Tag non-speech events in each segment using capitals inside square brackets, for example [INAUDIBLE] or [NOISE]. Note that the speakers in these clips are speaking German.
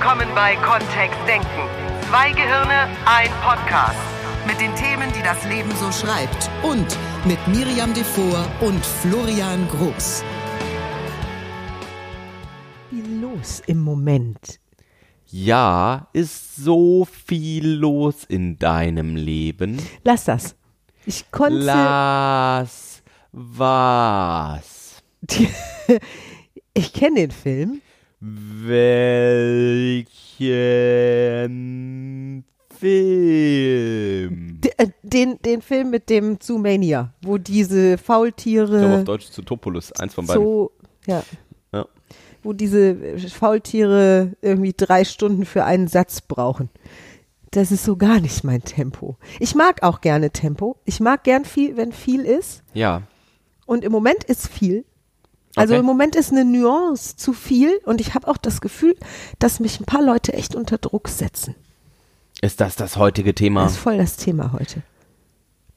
willkommen bei Kontext Denken. Zwei Gehirne, ein Podcast. Mit den Themen, die das Leben so schreibt. Und mit Miriam Devor und Florian Groß. Viel los im Moment. Ja, ist so viel los in deinem Leben. Lass das. Ich konnte. Lass was? [LAUGHS] ich kenne den Film. Welchen Film? Äh, den, den Film mit dem Zoomania, wo diese Faultiere. Ich glaube auf Deutsch Zootopolus, eins von beiden. So, ja. Ja. Wo diese Faultiere irgendwie drei Stunden für einen Satz brauchen. Das ist so gar nicht mein Tempo. Ich mag auch gerne Tempo. Ich mag gern viel, wenn viel ist. Ja. Und im Moment ist viel. Also Okay. im Moment ist eine Nuance zu viel und ich habe auch das Gefühl, dass mich ein paar Leute echt unter Druck setzen. Ist das das heutige Thema? Das ist voll das Thema heute.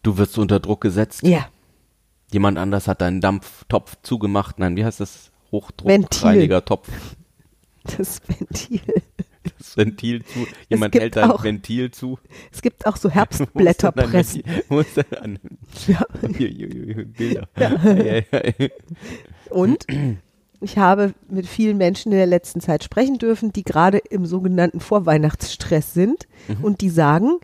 Du wirst unter Druck gesetzt. Ja. Jemand anders hat deinen Dampftopf zugemacht. Nein, wie heißt das? Ventil. Hochdruckreinigertopf. Das Ventil. Das Ventil zu. Jemand hält dein auch- Ventil zu. Es gibt auch so [LAUGHS] Herbstblätterpressen. Ist denn ein Ja. Bilder. Ja. Und ich habe mit vielen Menschen in der letzten Zeit sprechen dürfen, die gerade im sogenannten Vorweihnachtsstress sind Mhm. und die sagen,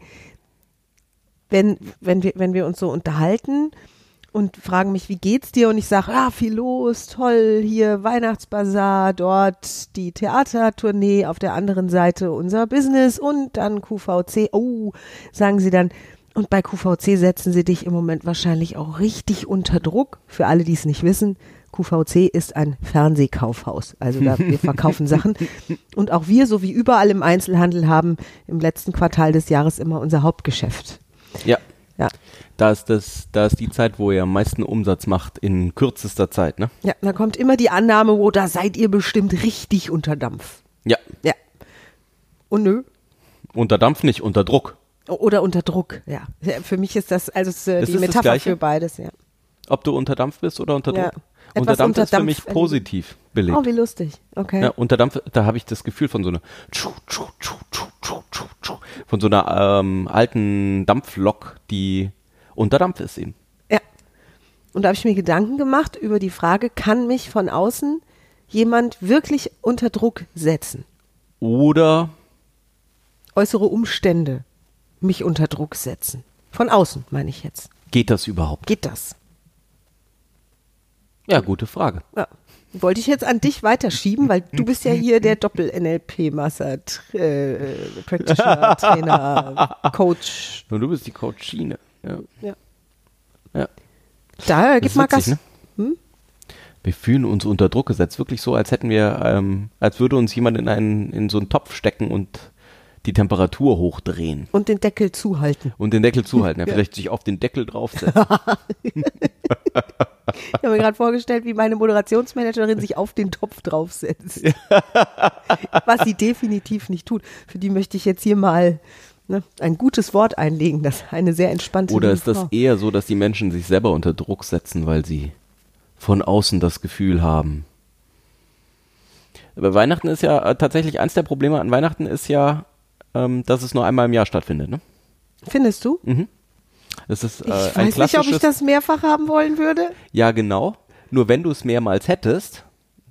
wenn, wenn, wir, wenn wir uns so unterhalten und fragen mich, wie geht's dir? Und ich sage, ja, viel los, toll, hier Weihnachtsbazar, dort die Theatertournee, auf der anderen Seite unser Business und dann QVC. Oh, sagen sie dann, und bei QVC setzen sie dich im Moment wahrscheinlich auch richtig unter Druck. Für alle, die es nicht wissen, QVC ist ein Fernsehkaufhaus. Also da, wir verkaufen [LAUGHS] Sachen. Und auch wir, so wie überall im Einzelhandel, haben im letzten Quartal des Jahres immer unser Hauptgeschäft. ja. Ja. Da ist das, da ist die Zeit, wo ihr am meisten Umsatz macht in kürzester Zeit, ne? Ja, da kommt immer die Annahme, wo da seid ihr bestimmt richtig unter Dampf. Ja. Ja. Und nö. Unter Dampf nicht, unter Druck. Oder unter Druck, ja. Ja, Für mich ist das also äh, die das Metapher für beides, ja. Ob du unter Dampf bist oder unter Ja. Druck. Unter Etwas Dampf unter ist für Dampf mich erleben. positiv belegt. Oh, wie lustig. Okay. Ja, unter Dampf, da habe ich das Gefühl von so einer tschu, tschu, tschu, tschu, tschu, tschu, von so einer ähm, alten Dampflok, die unter Dampf ist eben. Ja. Und da habe ich mir Gedanken gemacht über die Frage, kann mich von außen jemand wirklich unter Druck setzen? Oder Äußere Umstände mich unter Druck setzen. Von außen, meine ich jetzt. geht das überhaupt? Geht das? Ja, gute Frage. Ja. Wollte ich jetzt an dich weiterschieben, weil du bist ja hier der Doppel-NLP-Master, äh, Practitioner, [LAUGHS] Trainer, Coach. Und du bist die Coachine. Ja. Ja. Ja. Da, gib mal Gas. ne? Wir fühlen uns unter Druck gesetzt. Wirklich so, als hätten wir, ähm, als würde uns jemand in einen, in so einen Topf stecken und die Temperatur hochdrehen. Und den Deckel zuhalten. Und den Deckel zuhalten. Ja, [LAUGHS] Ja. Vielleicht sich auf den Deckel draufsetzen. [LAUGHS] Ich habe mir gerade vorgestellt, wie meine Moderationsmanagerin sich auf den Topf draufsetzt. [LAUGHS] Was sie definitiv nicht tut. Für die möchte ich jetzt hier mal ne, ein gutes Wort einlegen. Das ist eine sehr entspannte Oder ist das Frau. eher so, dass die Menschen sich selber unter Druck setzen, weil sie von außen das Gefühl haben? Aber Weihnachten ist ja äh, tatsächlich eins der Probleme an Weihnachten ist ja, ähm, dass es nur einmal im Jahr stattfindet. Ne? Findest du? Es ist Ich äh, ein weiß nicht, ob ich das mehrfach haben wollen würde. ja, genau. Nur wenn du es mehrmals hättest,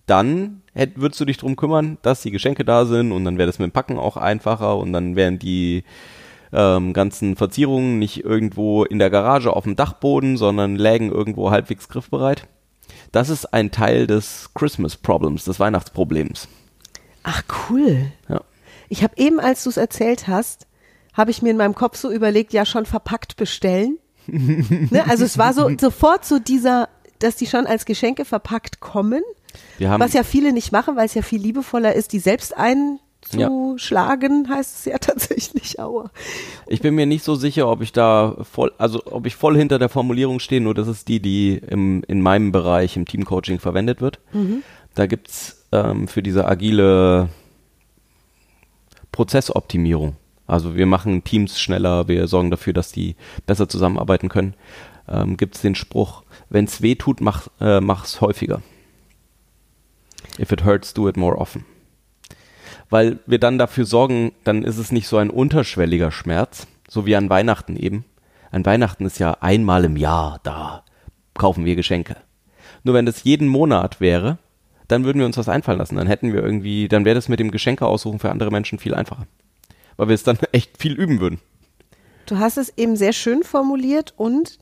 dann hätt, würdest du dich drum kümmern, dass die Geschenke da sind und dann wäre das mit dem Packen auch einfacher und dann wären die ähm, ganzen Verzierungen nicht irgendwo in der Garage auf dem Dachboden, sondern lägen irgendwo halbwegs griffbereit. Das ist ein Teil des Christmas Problems, des Weihnachtsproblems. Ach, cool. Ja. Ich habe eben, als du es erzählt hast, habe ich mir in meinem Kopf so überlegt, ja schon verpackt bestellen. [LAUGHS] ne? Also es war so sofort so dieser, dass die schon als Geschenke verpackt kommen, was ja viele nicht machen, weil es ja viel liebevoller ist, die selbst einzuschlagen, heißt es ja [LAUGHS] tatsächlich. Aua. Ich bin mir nicht so sicher, ob ich da voll, also ob ich voll hinter der Formulierung stehe, nur das ist die, die im, in meinem Bereich im Teamcoaching verwendet wird. Da gibt's ähm, für diese agile Prozessoptimierung. Also wir machen Teams schneller, wir sorgen dafür, dass die besser zusammenarbeiten können. Ähm, gibt's den Spruch, wenn's weh tut, mach, äh, mach's häufiger. If it hurts, do it more often. weil wir dann dafür sorgen, dann ist es nicht so ein unterschwelliger Schmerz, so wie an Weihnachten eben. An Weihnachten ist ja einmal im Jahr da, kaufen wir Geschenke. Nur wenn das jeden Monat wäre, dann würden wir uns was einfallen lassen. Dann hätten wir irgendwie, dann wäre das mit dem Geschenke aussuchen für andere Menschen viel einfacher. Weil wir es dann [LAUGHS] echt viel üben würden. Du hast es eben sehr schön formuliert und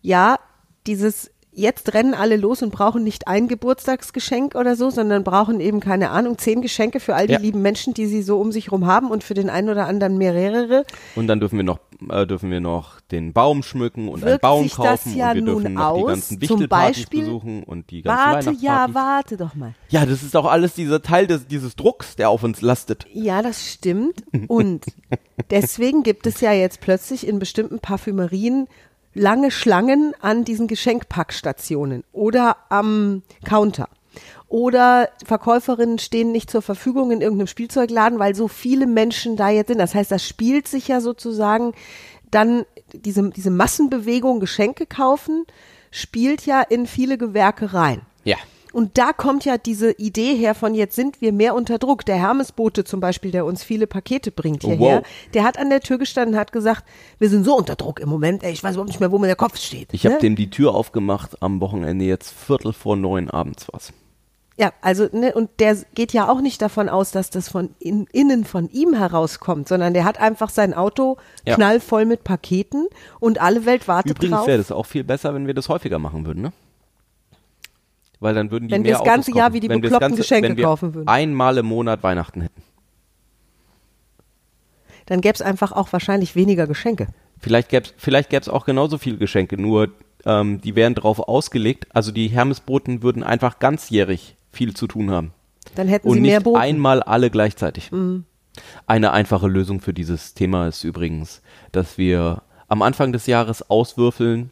ja, dieses jetzt rennen alle los und brauchen nicht ein Geburtstagsgeschenk oder so, sondern brauchen eben, keine Ahnung, zehn Geschenke für all die Ja. lieben Menschen, die sie so um sich rum haben und für den einen oder anderen mehrere. Und dann dürfen wir noch, äh, dürfen wir noch den Baum schmücken und einen Wirkt Baum sich das kaufen ja und wir nun dürfen noch die ganzen zum Wichtelpartys Beispiel- besuchen und die ganzen Warte, ja, warte doch mal. Ja, das ist auch alles dieser Teil des, dieses Drucks, der auf uns lastet. Ja, das stimmt. Und [LAUGHS] deswegen gibt es ja jetzt plötzlich in bestimmten Parfümerien lange Schlangen an diesen Geschenkpackstationen oder am Counter. Oder Verkäuferinnen stehen nicht zur Verfügung in irgendeinem Spielzeugladen, weil so viele Menschen da jetzt sind. Das heißt, das spielt sich ja sozusagen dann diese, diese Massenbewegung Geschenke kaufen, spielt ja in viele Gewerke rein. Ja. Und da kommt ja diese Idee her von jetzt sind wir mehr unter Druck. Der Hermesbote zum Beispiel, der uns viele Pakete bringt Oh, hierher, wow. der hat an der Tür gestanden und hat gesagt, wir sind so unter Druck im Moment, ey, ich weiß überhaupt nicht mehr, wo mir der Kopf steht. Ich habe ne? dem die Tür aufgemacht am Wochenende jetzt Viertel vor neun abends was. Ja, also, ne, und der geht ja auch nicht davon aus, dass das von in, innen von ihm herauskommt, sondern der hat einfach sein Auto Ja. knallvoll mit Paketen und alle Welt wartet Übrigens drauf. wäre das auch viel besser, wenn wir das häufiger machen würden, ne? Weil dann würden die Wenn wir mehr das ganze Autos Jahr kaufen. wie die Wenn wir das bekloppten ganze- Geschenke wir kaufen würden. Einmal im Monat Weihnachten hätten. Dann gäbe es einfach auch wahrscheinlich weniger Geschenke. Vielleicht gäbe es vielleicht gäb's auch genauso viele Geschenke, nur ähm, die wären darauf ausgelegt, also die Hermesboten würden einfach ganzjährig viel zu tun haben. Dann hätten Und sie mehr nicht Boten. einmal alle gleichzeitig. Mhm. Eine einfache Lösung für dieses Thema ist übrigens, dass wir am Anfang des Jahres auswürfeln.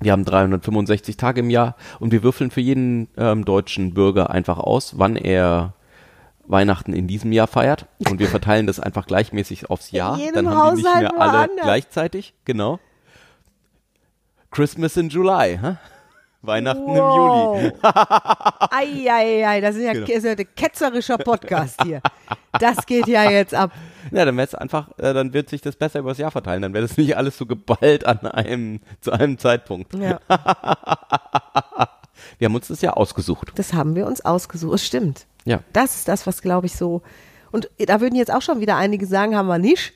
Wir haben 365 Tage im Jahr und wir würfeln für jeden ähm, deutschen Bürger einfach aus, wann er Weihnachten in diesem Jahr feiert und wir verteilen das einfach gleichmäßig aufs Jahr. jedem Dann haben die nicht Haushalt mehr alle woanders. gleichzeitig. Genau. Christmas in July, hä? Weihnachten im Juli. [LAUGHS] Wow. Eieiei, das ist ja, Genau. ist ja ein ketzerischer Podcast hier. Das geht ja jetzt ab. Ja, dann wäre es einfach, äh, dann wird sich das besser übers Jahr verteilen. Dann wäre das nicht alles so geballt an einem, zu einem Zeitpunkt. Ja, [LAUGHS] Wir haben uns das ja ausgesucht. das haben wir uns ausgesucht. Es stimmt. Ja. Das ist das, was glaube ich so. Und da würden jetzt auch schon wieder einige sagen, haben wir nicht.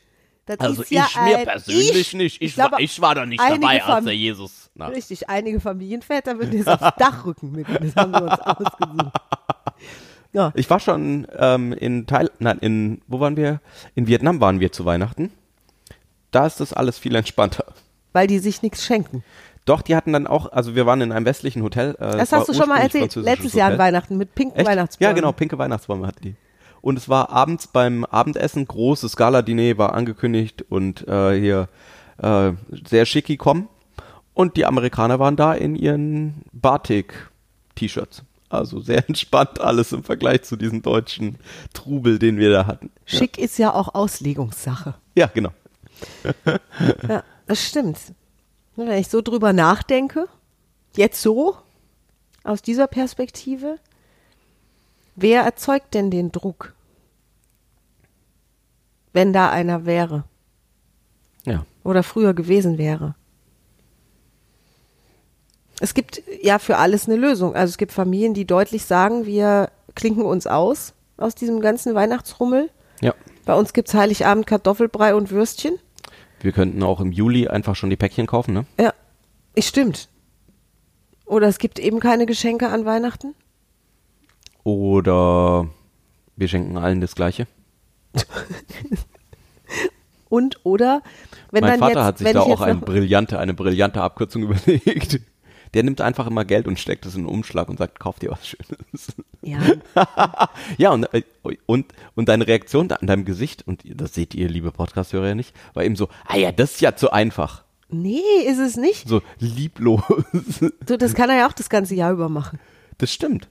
Das Also ist ja ich mir ein, persönlich ich, nicht. Ich, glaube, war, ich war da nicht dabei, als der Jesus. Na, Richtig, einige Familienväter würden jetzt aufs Dach rücken mit. Das haben wir uns [LAUGHS] ausgesucht. Ja, ich war schon ähm, in Teil, nein, in, wo waren wir? In Vietnam waren wir zu Weihnachten. Da ist das alles viel entspannter. weil die sich nichts schenken. Doch, die hatten dann auch, also wir waren in einem westlichen Hotel. Äh, Das hast du schon mal erzählt. Letztes Jahr an. Weihnachten mit pinken Echt? Weihnachtsbäumen. Ja, genau, pinke Weihnachtsbäume hatten die. Und es war abends beim Abendessen, großes Gala-Diner war angekündigt und äh, hier äh, sehr schicki kommen. Und die Amerikaner waren da in ihren Batik-T-Shirts. Also sehr [LAUGHS] entspannt alles im Vergleich zu diesem deutschen Trubel, den wir da hatten. Schick ist ja auch Auslegungssache. Ja, genau. Ja, das stimmt. Wenn ich so drüber nachdenke, jetzt so, aus dieser Perspektive, wer erzeugt denn den Druck? Wenn da einer wäre Ja. oder früher gewesen wäre. Es gibt ja für alles eine Lösung. Also es gibt Familien, die deutlich sagen, wir klinken uns aus aus diesem ganzen Weihnachtsrummel. Ja. Bei uns gibt's Heiligabend Kartoffelbrei und Würstchen. Wir könnten auch im Juli einfach schon die Päckchen kaufen, ne? Ja, es stimmt. Oder es gibt eben keine Geschenke an Weihnachten. Oder wir schenken allen das Gleiche. [LAUGHS] Und oder wenn mein dann Vater jetzt, hat sich da auch eine brillante, eine brillante Abkürzung [LAUGHS] überlegt. Der nimmt einfach immer Geld und steckt es in einen Umschlag und sagt, kauf dir was Schönes. ja, [LAUGHS] ja, und, äh, und, und deine Reaktion an deinem Gesicht, und das seht ihr, liebe Podcast-Hörer, ja nicht, war eben so, ah ja, das ist ja zu einfach. nee, ist es nicht. So lieblos. So, das kann er ja auch das ganze Jahr über machen. Das stimmt.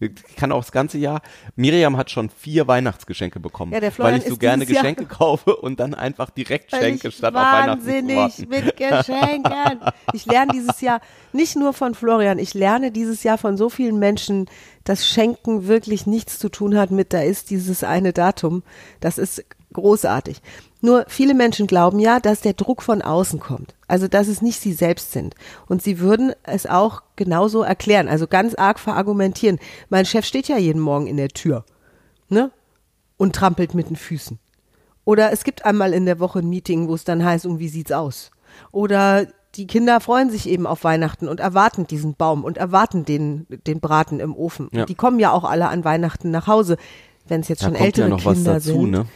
Ich kann auch das ganze Jahr. Miriam hat schon vier Weihnachtsgeschenke bekommen, Ja, der Florian weil ich so gerne dieses Jahr- Geschenke [LAUGHS] kaufe und dann einfach direkt Weil schenke, statt auf Weihnachten zu wahnsinnig mit [LAUGHS] Geschenken. Ich lerne dieses Jahr nicht nur von Florian, ich lerne dieses Jahr von so vielen Menschen, dass Schenken wirklich nichts zu tun hat mit, da ist dieses eine Datum. Das ist großartig. Nur viele Menschen glauben ja, dass der Druck von außen kommt. Also, dass es nicht sie selbst sind. Und sie würden es auch genauso erklären, also ganz arg verargumentieren. Mein Chef steht ja jeden Morgen in der Tür, ne? Und trampelt mit den Füßen. Oder es gibt einmal in der Woche ein Meeting, wo es dann heißt, um wie sieht's aus? Oder die Kinder freuen sich eben auf Weihnachten und erwarten diesen Baum und erwarten den, den Braten im Ofen. Ja. Die kommen ja auch alle an Weihnachten nach Hause, wenn es jetzt Da schon ältere ja Kinder dazu, sind. ne?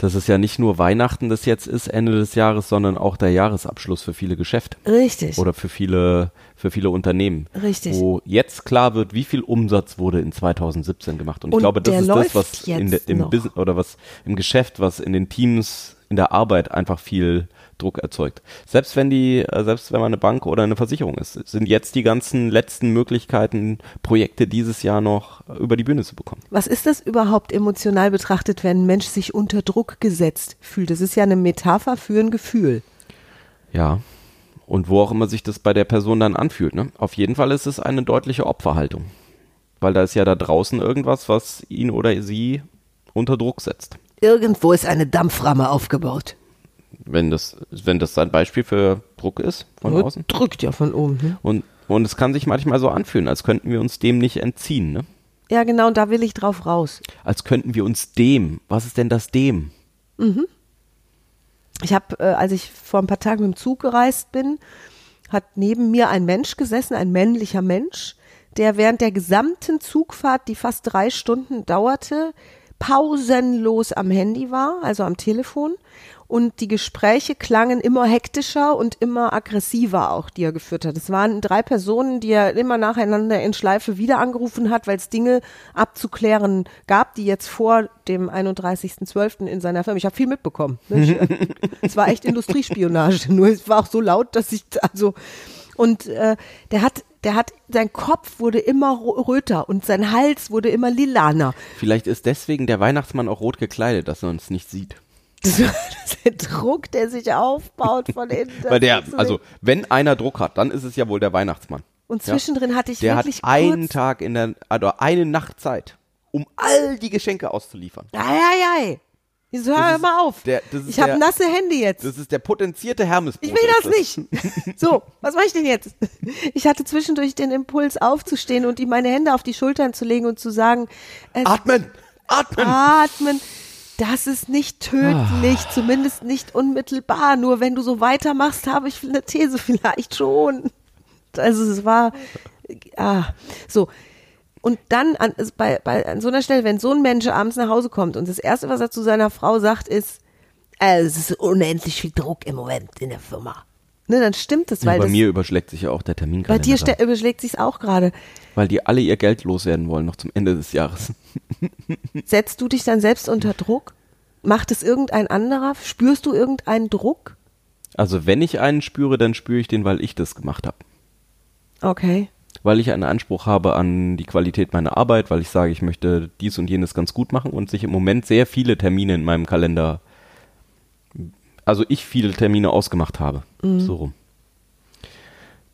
Dass es ja nicht nur Weihnachten das jetzt ist, Ende des Jahres, sondern auch der Jahresabschluss für viele Geschäfte. Richtig. Oder für viele, für viele Unternehmen. Richtig. Wo jetzt klar wird, wie viel Umsatz wurde in 2017 gemacht. Und ich Und glaube, das ist das, was in der, im. Business oder was im Geschäft, was in den Teams, in der Arbeit einfach viel Druck erzeugt. Selbst wenn die, äh, selbst wenn man eine Bank oder eine Versicherung ist, sind jetzt die ganzen letzten Möglichkeiten, Projekte dieses Jahr noch über die Bühne zu bekommen. Was ist das überhaupt emotional betrachtet, wenn ein Mensch sich unter Druck gesetzt fühlt? Das ist ja eine Metapher für ein Gefühl. Ja. Und wo auch immer sich das bei der Person dann anfühlt. Ne? Auf jeden Fall ist es eine deutliche Opferhaltung. Weil da ist ja da draußen irgendwas, was ihn oder sie unter Druck setzt. Irgendwo ist eine Dampframme aufgebaut. Wenn das, wenn das ein Beispiel für Druck ist von außen. Drückt ja von oben. Ne? Und, und es kann sich manchmal so anfühlen, als könnten wir uns dem nicht entziehen. Ne? Ja, genau, und da will ich drauf raus. Als könnten wir uns dem. Was ist denn das dem? Ich habe, äh, als ich vor ein paar Tagen mit dem Zug gereist bin, hat neben mir ein Mensch gesessen, ein männlicher Mensch, der während der gesamten Zugfahrt, die fast drei Stunden dauerte, pausenlos am Handy war, also am Telefon. Und die Gespräche klangen immer hektischer und immer aggressiver auch, die er geführt hat. Es waren drei Personen, die er immer nacheinander in Schleife wieder angerufen hat, weil es Dinge abzuklären gab, die jetzt vor dem 31.12. in seiner Firma, ich habe viel mitbekommen. Ne? es war echt Industriespionage, [LAUGHS] nur es war auch so laut, dass ich, also, und äh, der hat, der hat, sein Kopf wurde immer röter und sein Hals wurde immer lilaner. Vielleicht ist deswegen der Weihnachtsmann auch rot gekleidet, dass er uns nicht sieht. [LAUGHS] Das war der Druck, der sich aufbaut von [LAUGHS] innen. Weil der, also wenn einer Druck hat, dann ist es ja wohl der Weihnachtsmann. und Ja. zwischendrin hatte ich Der hat wirklich einen kurz, Tag in der, also eine Nacht Zeit, um all die Geschenke auszuliefern. Ei, ei, ei. Jetzt hör ist mal auf. der- ist ich habe nasse Hände jetzt. Das ist der potenzierte Hermesbrot. Ich will ist das nicht. [LAUGHS] So, was mache ich denn jetzt? Ich hatte zwischendurch den Impuls aufzustehen und ihm meine Hände auf die Schultern zu legen und zu sagen, es Atmen! Atmen! atmen. Das ist nicht tödlich, Ah. zumindest nicht unmittelbar. Nur wenn du so weitermachst, habe ich eine These [LAUGHS] vielleicht schon. Also es war, ah, so. Und dann an, bei, bei, an so einer Stelle, wenn so ein Mensch abends nach Hause kommt und das Erste, was er zu seiner Frau sagt, ist, äh, es ist unendlich viel Druck im Moment in der Firma. Ne, dann stimmt es, Ja, weil bei das, mir überschlägt sich ja auch der bei Terminkalender. dir ste- überschlägt sich's auch gerade. weil die alle ihr Geld loswerden wollen, noch zum Ende des Jahres. [LAUGHS] Setzt du dich dann selbst unter Druck? Macht es irgendein anderer? Spürst du irgendeinen Druck? Also wenn ich einen spüre, dann spüre ich den, weil ich das gemacht habe. Okay. Weil ich einen Anspruch habe an die Qualität meiner Arbeit, weil ich sage, ich möchte dies und jenes ganz gut machen und sich im Moment sehr viele Termine in meinem Kalender, also ich viele Termine ausgemacht habe. So rum.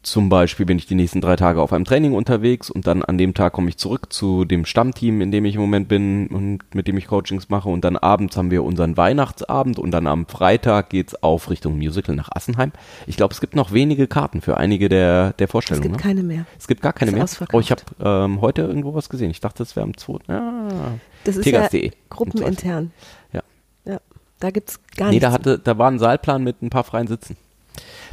Zum Beispiel bin ich die nächsten drei Tage auf einem Training unterwegs und dann an dem Tag komme ich zurück zu dem Stammteam, in dem ich im Moment bin und mit dem ich Coachings mache und dann abends haben wir unseren Weihnachtsabend und dann am Freitag geht's auf Richtung Musical nach Assenheim. Ich glaube, es gibt noch wenige Karten für einige der, der Es Vorstellungen. gibt ne? keine mehr. Es gibt gar keine mehr. Oh, ich habe ähm, heute irgendwo was gesehen. Ich dachte, das wäre am 2. Ah, Das ist ja gruppenintern. Da gibt's gar Nee, nichts. da, hatte, da war ein Saalplan mit ein paar freien Sitzen.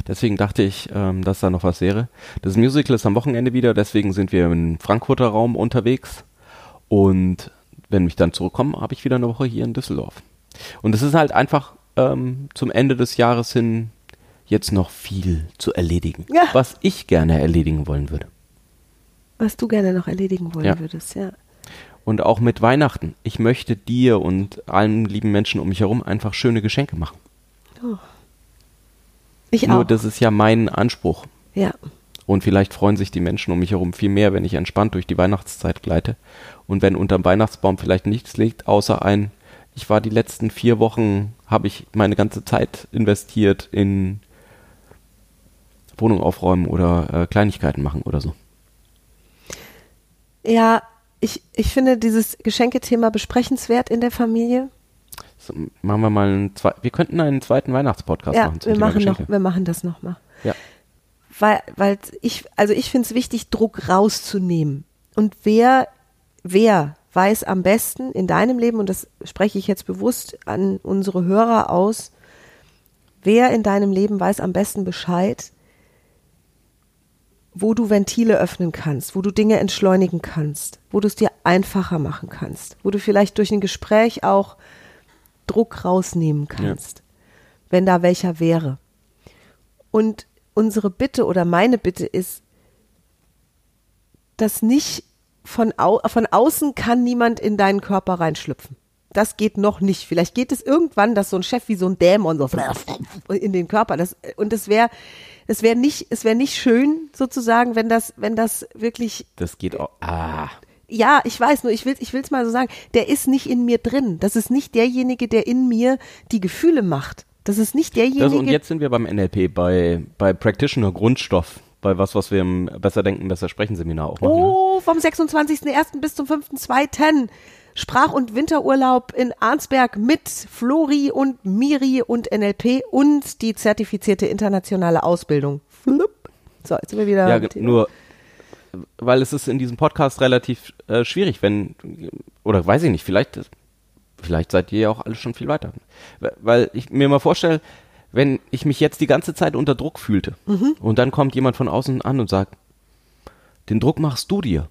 Deswegen dachte ich, ähm, dass da noch was wäre. Das Musical ist am Wochenende wieder, deswegen sind wir im Frankfurter Raum unterwegs. Und wenn ich dann zurückkomme, habe ich wieder eine Woche hier in Düsseldorf. Und es ist halt einfach ähm, zum Ende des Jahres hin jetzt noch viel zu erledigen, Ja. was ich gerne erledigen wollen würde. Was du gerne noch erledigen wollen Ja. würdest, ja. Und auch mit Weihnachten. Ich möchte dir und allen lieben Menschen um mich herum einfach schöne Geschenke machen. Ich Nur auch. das ist ja mein Anspruch. ja. Und vielleicht freuen sich die Menschen um mich herum viel mehr, wenn ich entspannt durch die Weihnachtszeit gleite. Und wenn unterm Weihnachtsbaum vielleicht nichts liegt, außer ein, ich war die letzten vier Wochen, habe ich meine ganze Zeit investiert in Wohnung aufräumen oder äh, Kleinigkeiten machen oder so. Ja, ich, ich finde dieses Geschenkethema besprechenswert in der Familie. So, machen wir mal einen zweiten, wir könnten einen zweiten Weihnachtspodcast ja, machen. wir machen, noch, wir machen das nochmal. Ja. Weil, weil ich, also ich finde es wichtig, Druck rauszunehmen. Und wer, wer weiß am besten in deinem Leben, und das spreche ich jetzt bewusst an unsere Hörer aus, wer in deinem Leben weiß am besten Bescheid, wo du Ventile öffnen kannst, wo du Dinge entschleunigen kannst, wo du es dir einfacher machen kannst, wo du vielleicht durch ein Gespräch auch Druck rausnehmen kannst, ja. wenn da welcher wäre. Und unsere Bitte oder meine Bitte ist, dass nicht von, au von außen kann niemand in deinen Körper reinschlüpfen. Das geht noch nicht. Vielleicht geht es irgendwann, dass so ein Chef wie so ein Dämon so in den Körper. Das, und es wäre, es wäre nicht, es wäre nicht schön sozusagen, wenn das, wenn das wirklich. Das geht auch. Ah. Ja, ich weiß nur, ich will, ich will's mal so sagen. Der ist nicht in mir drin. Das ist nicht derjenige, der in mir die Gefühle macht. Das ist nicht derjenige. Das, und jetzt sind wir beim NLP, bei, bei Practitioner Grundstoff, bei was, was wir im Besser Denken, Besser Sprechen Seminar auch machen. Ne? Oh, vom 26.01. bis zum 5.02. Sprach- und Winterurlaub in Arnsberg mit Flori und Miri und NLP und die zertifizierte internationale Ausbildung. So, jetzt sind wir wieder. Ja, nur, weil es ist in diesem Podcast relativ äh, schwierig, wenn, oder weiß ich nicht, vielleicht Vielleicht seid ihr ja auch alle schon viel weiter. Weil ich mir mal vorstelle, wenn ich mich jetzt die ganze Zeit unter Druck fühlte mhm. und dann kommt jemand von außen an und sagt, den Druck machst du dir.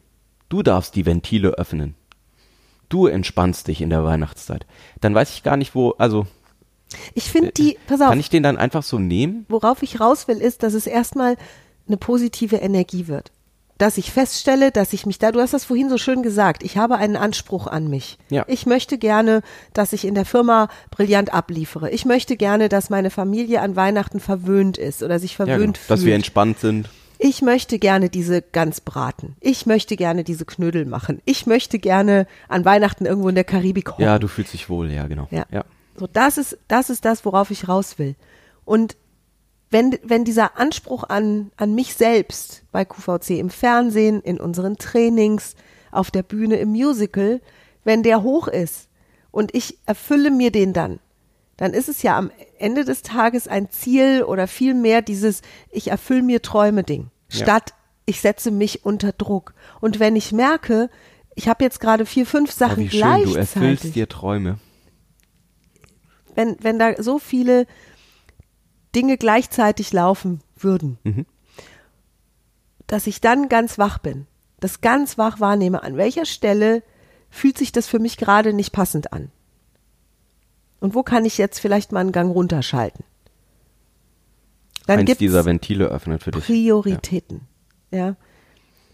Du darfst die Ventile öffnen. Du entspannst dich in der Weihnachtszeit. Dann weiß ich gar nicht, wo, also. Ich finde die, pass auf. Kann ich den dann einfach so nehmen? Worauf ich raus will, ist, dass es erstmal eine positive Energie wird dass ich feststelle, dass ich mich da, du hast das vorhin so schön gesagt, ich habe einen Anspruch an mich. Ja. Ich möchte gerne, dass ich in der Firma brillant abliefere. Ich möchte gerne, dass meine Familie an Weihnachten verwöhnt ist oder sich verwöhnt ja, genau. fühlt. Dass wir entspannt sind. Ich möchte gerne diese Gans braten. Ich möchte gerne diese Knödel machen. Ich möchte gerne an Weihnachten irgendwo in der Karibik hocken. Ja, du fühlst dich wohl, ja, genau. Ja. ja. So, das ist, das ist das, worauf ich raus will. Und wenn, wenn dieser Anspruch an, an mich selbst bei QVC im Fernsehen, in unseren Trainings, auf der Bühne, im Musical, wenn der hoch ist und ich erfülle mir den dann, dann ist es ja am Ende des Tages ein Ziel oder vielmehr dieses Ich erfülle mir Träume Ding, statt ja. ich setze mich unter Druck. Und wenn ich merke, ich habe jetzt gerade vier, fünf Sachen oh, wie schön, gleichzeitig. Du erfüllst dir Träume. Wenn, wenn da so viele Dinge gleichzeitig laufen würden, mhm. dass ich dann ganz wach bin, das ganz wach wahrnehme, an welcher Stelle fühlt sich das für mich gerade nicht passend an. Und wo kann ich jetzt vielleicht mal einen Gang runterschalten? Dann Eins dieser Ventile öffnet für dich. Prioritäten, ja. ja,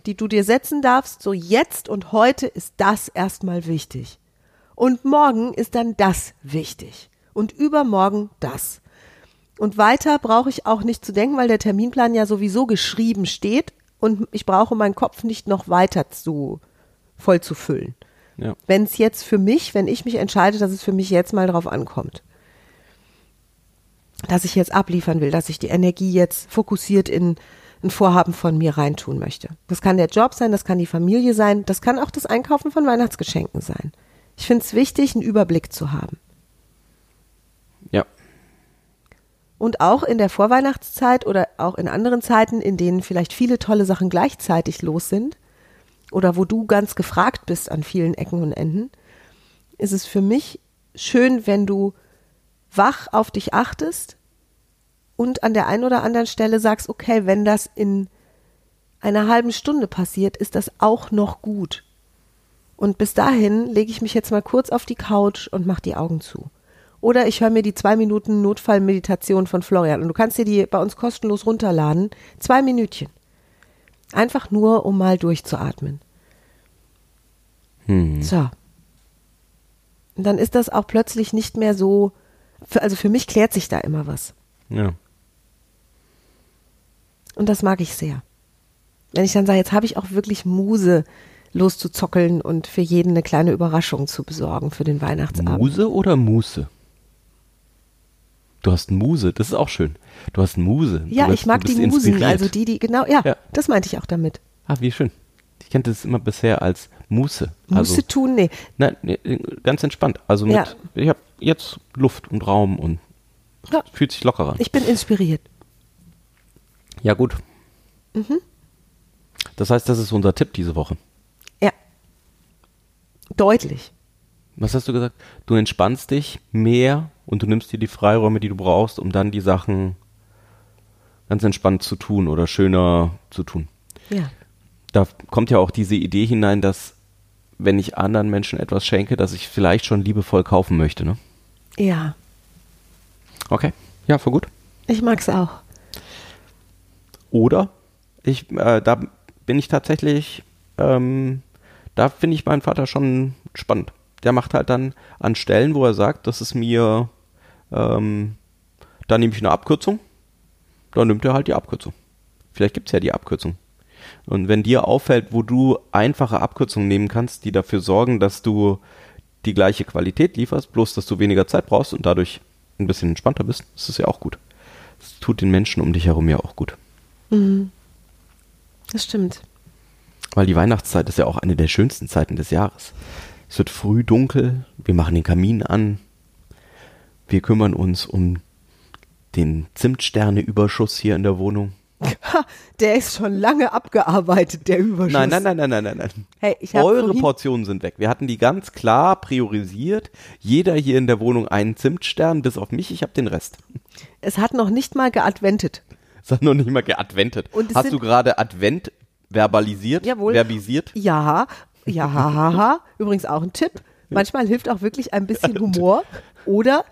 die du dir setzen darfst. So jetzt und heute ist das erstmal wichtig. Und morgen ist dann das wichtig. Und übermorgen das. Und weiter brauche ich auch nicht zu denken, weil der Terminplan ja sowieso geschrieben steht und ich brauche meinen Kopf nicht noch weiter zu voll zu füllen. Ja. Wenn es jetzt für mich, wenn ich mich entscheide, dass es für mich jetzt mal drauf ankommt, dass ich jetzt abliefern will, dass ich die Energie jetzt fokussiert in ein Vorhaben von mir reintun möchte. Das kann der Job sein, das kann die Familie sein, das kann auch das Einkaufen von Weihnachtsgeschenken sein. Ich finde es wichtig, einen Überblick zu haben. Ja, und auch in der Vorweihnachtszeit oder auch in anderen Zeiten, in denen vielleicht viele tolle Sachen gleichzeitig los sind oder wo du ganz gefragt bist an vielen Ecken und Enden, ist es für mich schön, wenn du wach auf dich achtest und an der einen oder anderen Stelle sagst, okay, wenn das in einer halben Stunde passiert, ist das auch noch gut. Und bis dahin lege ich mich jetzt mal kurz auf die Couch und mache die Augen zu. Oder ich höre mir die zwei Minuten Notfallmeditation von Florian. Und du kannst dir die bei uns kostenlos runterladen. Zwei Minütchen. Einfach nur, um mal durchzuatmen. Hm. So. Und dann ist das auch plötzlich nicht mehr so, für, also für mich klärt sich da immer was. Ja. Und das mag ich sehr. Wenn ich dann sage, jetzt habe ich auch wirklich Muse, loszuzockeln und für jeden eine kleine Überraschung zu besorgen für den Weihnachtsabend. Muse oder Muße? Du hast Muse, das ist auch schön. Du hast Muse. Ja, du ich mag die bist Musen, inspiriert. also die, die, genau, ja, Ja. das meinte ich auch damit. Ah, wie schön. Ich kannte es immer bisher als Muße. Also, Muße tun, nee. nein, nee, ganz entspannt. Also mit, Ja. ich habe jetzt Luft und Raum und Ja, fühlt sich lockerer an. ich bin inspiriert. Ja, gut. Mhm. Das heißt, das ist unser Tipp diese Woche. Ja. Deutlich. Was hast du gesagt? Du entspannst dich mehr und du nimmst dir die Freiräume, die du brauchst, um dann die Sachen ganz entspannt zu tun oder schöner zu tun. Ja. Da kommt ja auch diese Idee hinein, dass wenn ich anderen Menschen etwas schenke, dass ich vielleicht schon liebevoll kaufen möchte, ne? Ja. Okay. Ja, voll gut. Ich mag's auch. Oder ich, äh, da bin ich tatsächlich, ähm, da finde ich meinen Vater schon spannend. Der macht halt dann an Stellen, wo er sagt, das ist mir, ähm, da nehme ich eine Abkürzung, dann nimmt er halt die Abkürzung. Vielleicht gibt's ja die Abkürzung. Und wenn dir auffällt, wo du einfache Abkürzungen nehmen kannst, die dafür sorgen, dass du die gleiche Qualität lieferst, bloß dass du weniger Zeit brauchst und dadurch ein bisschen entspannter bist, das ist ja auch gut. Das tut den Menschen um dich herum ja auch gut. Das stimmt. Weil die Weihnachtszeit ist ja auch eine der schönsten Zeiten des Jahres. Es wird früh dunkel, wir machen den Kamin an, wir kümmern uns um den Zimtsterne-Überschuss hier in der Wohnung. Ha, der ist schon lange abgearbeitet, der Überschuss. Nein, nein, nein, nein, nein, nein, nein. Hey, Eure Portionen sind weg. Wir hatten die ganz klar priorisiert. Jeder hier in der Wohnung einen Zimtstern, bis auf mich, ich habe den Rest. Es hat noch nicht mal geadventet. Das hat noch nicht mal geadventet. Und es Hast du gerade Advent verbalisiert? Jawohl. Verbisiert? Ja, ja, ha, ha, ha. Übrigens auch ein Tipp. Manchmal hilft auch wirklich ein bisschen [LAUGHS] Humor oder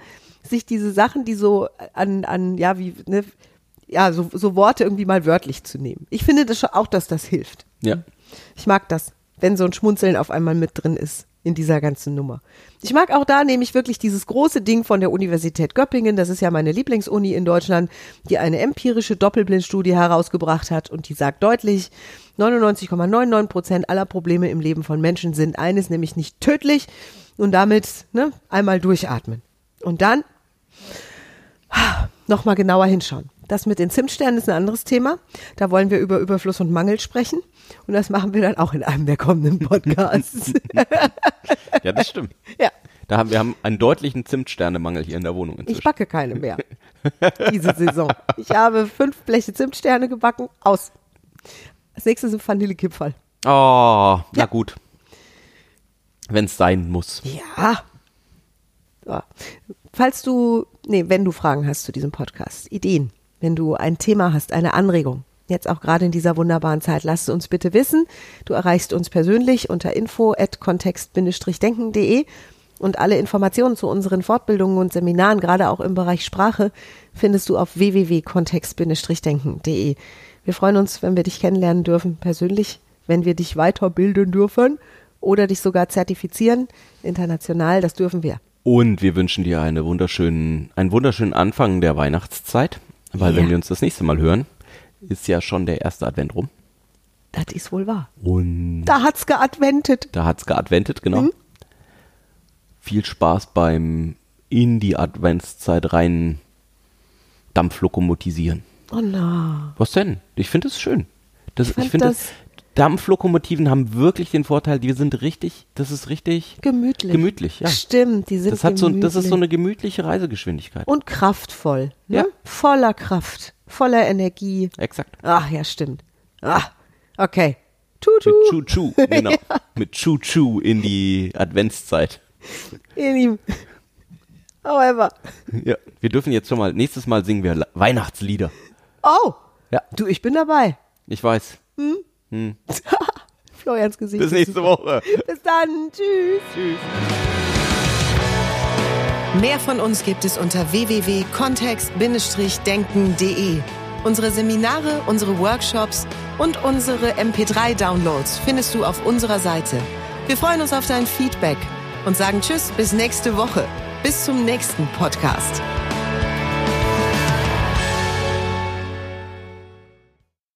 sich diese Sachen, die so an, an ja, wie, ne, ja, so, so Worte irgendwie mal wörtlich zu nehmen. Ich finde das schon auch, dass das hilft. Ja. Ich mag das, wenn so ein Schmunzeln auf einmal mit drin ist in dieser ganzen Nummer. Ich mag auch da nämlich wirklich dieses große Ding von der Universität Göppingen, das ist ja meine Lieblingsuni in Deutschland, die eine empirische Doppelblindstudie herausgebracht hat und die sagt deutlich, 99,99 Prozent aller Probleme im Leben von Menschen sind eines, nämlich nicht tödlich und damit ne, einmal durchatmen. Und dann nochmal genauer hinschauen. Das mit den Zimtsternen ist ein anderes Thema. Da wollen wir über Überfluss und Mangel sprechen. Und das machen wir dann auch in einem der kommenden [LAUGHS] Podcasts. [LAUGHS] ja, das stimmt. ja, Da haben wir haben einen deutlichen Zimtsternemangel hier in der Wohnung inzwischen. ich backe keine mehr. [LAUGHS] Diese Saison. Ich habe fünf Bleche Zimtsterne gebacken. Aus. Als nächstes ein Vanillekipferl. Oh, na Ja. gut. Wenn es sein muss. Ja. So. Falls du, nee, wenn du Fragen hast zu diesem Podcast, Ideen, wenn du ein Thema hast, eine Anregung, jetzt auch gerade in dieser wunderbaren Zeit, lass es uns bitte wissen. Du erreichst uns persönlich unter info at kontext-denken.de und alle Informationen zu unseren Fortbildungen und Seminaren, gerade auch im Bereich Sprache, findest du auf www.kontext-denken.de. Wir freuen uns, wenn wir dich kennenlernen dürfen, persönlich, wenn wir dich weiterbilden dürfen oder dich sogar zertifizieren, international, das dürfen wir. Und wir wünschen dir eine wunderschönen, einen wunderschönen Anfang der Weihnachtszeit. Weil Ja. wenn wir uns das nächste Mal hören, ist ja schon der erste Advent rum. Das ist wohl wahr. Und Da hat's geadventet. da hat's geadventet, genau. Mhm. Viel Spaß beim in die Adventszeit rein Dampflokomotisieren. Oh na. Was denn? Ich finde es schön. Das, ich fand finde, das- Dampflokomotiven haben wirklich den Vorteil, die sind richtig, das ist richtig Gemütlich. gemütlich, ja. Stimmt, die sind Das hat so, gemütlich. das ist so eine gemütliche Reisegeschwindigkeit. Und kraftvoll. Ne? Ja. Voller Kraft. Voller Energie. Exakt. Ach ja, stimmt. Ah, okay. Tutu. Mit Chu-Chu, [LAUGHS] genau. Mit Chu-Chu in die Adventszeit. Ihr Lieben. However. Ja, wir dürfen jetzt schon mal, nächstes Mal singen wir Weihnachtslieder. Oh. Ja. Du, ich bin dabei. Ich weiß. [LAUGHS] Florians Gesicht. Bis nächste Woche. Bis dann. Tschüss. Tschüss. Mehr von uns gibt es unter www.kontext-denken.de. Unsere Seminare, unsere Workshops und unsere MP3-Downloads findest du auf unserer Seite. Wir freuen uns auf dein Feedback und sagen Tschüss bis nächste Woche. Bis zum nächsten Podcast.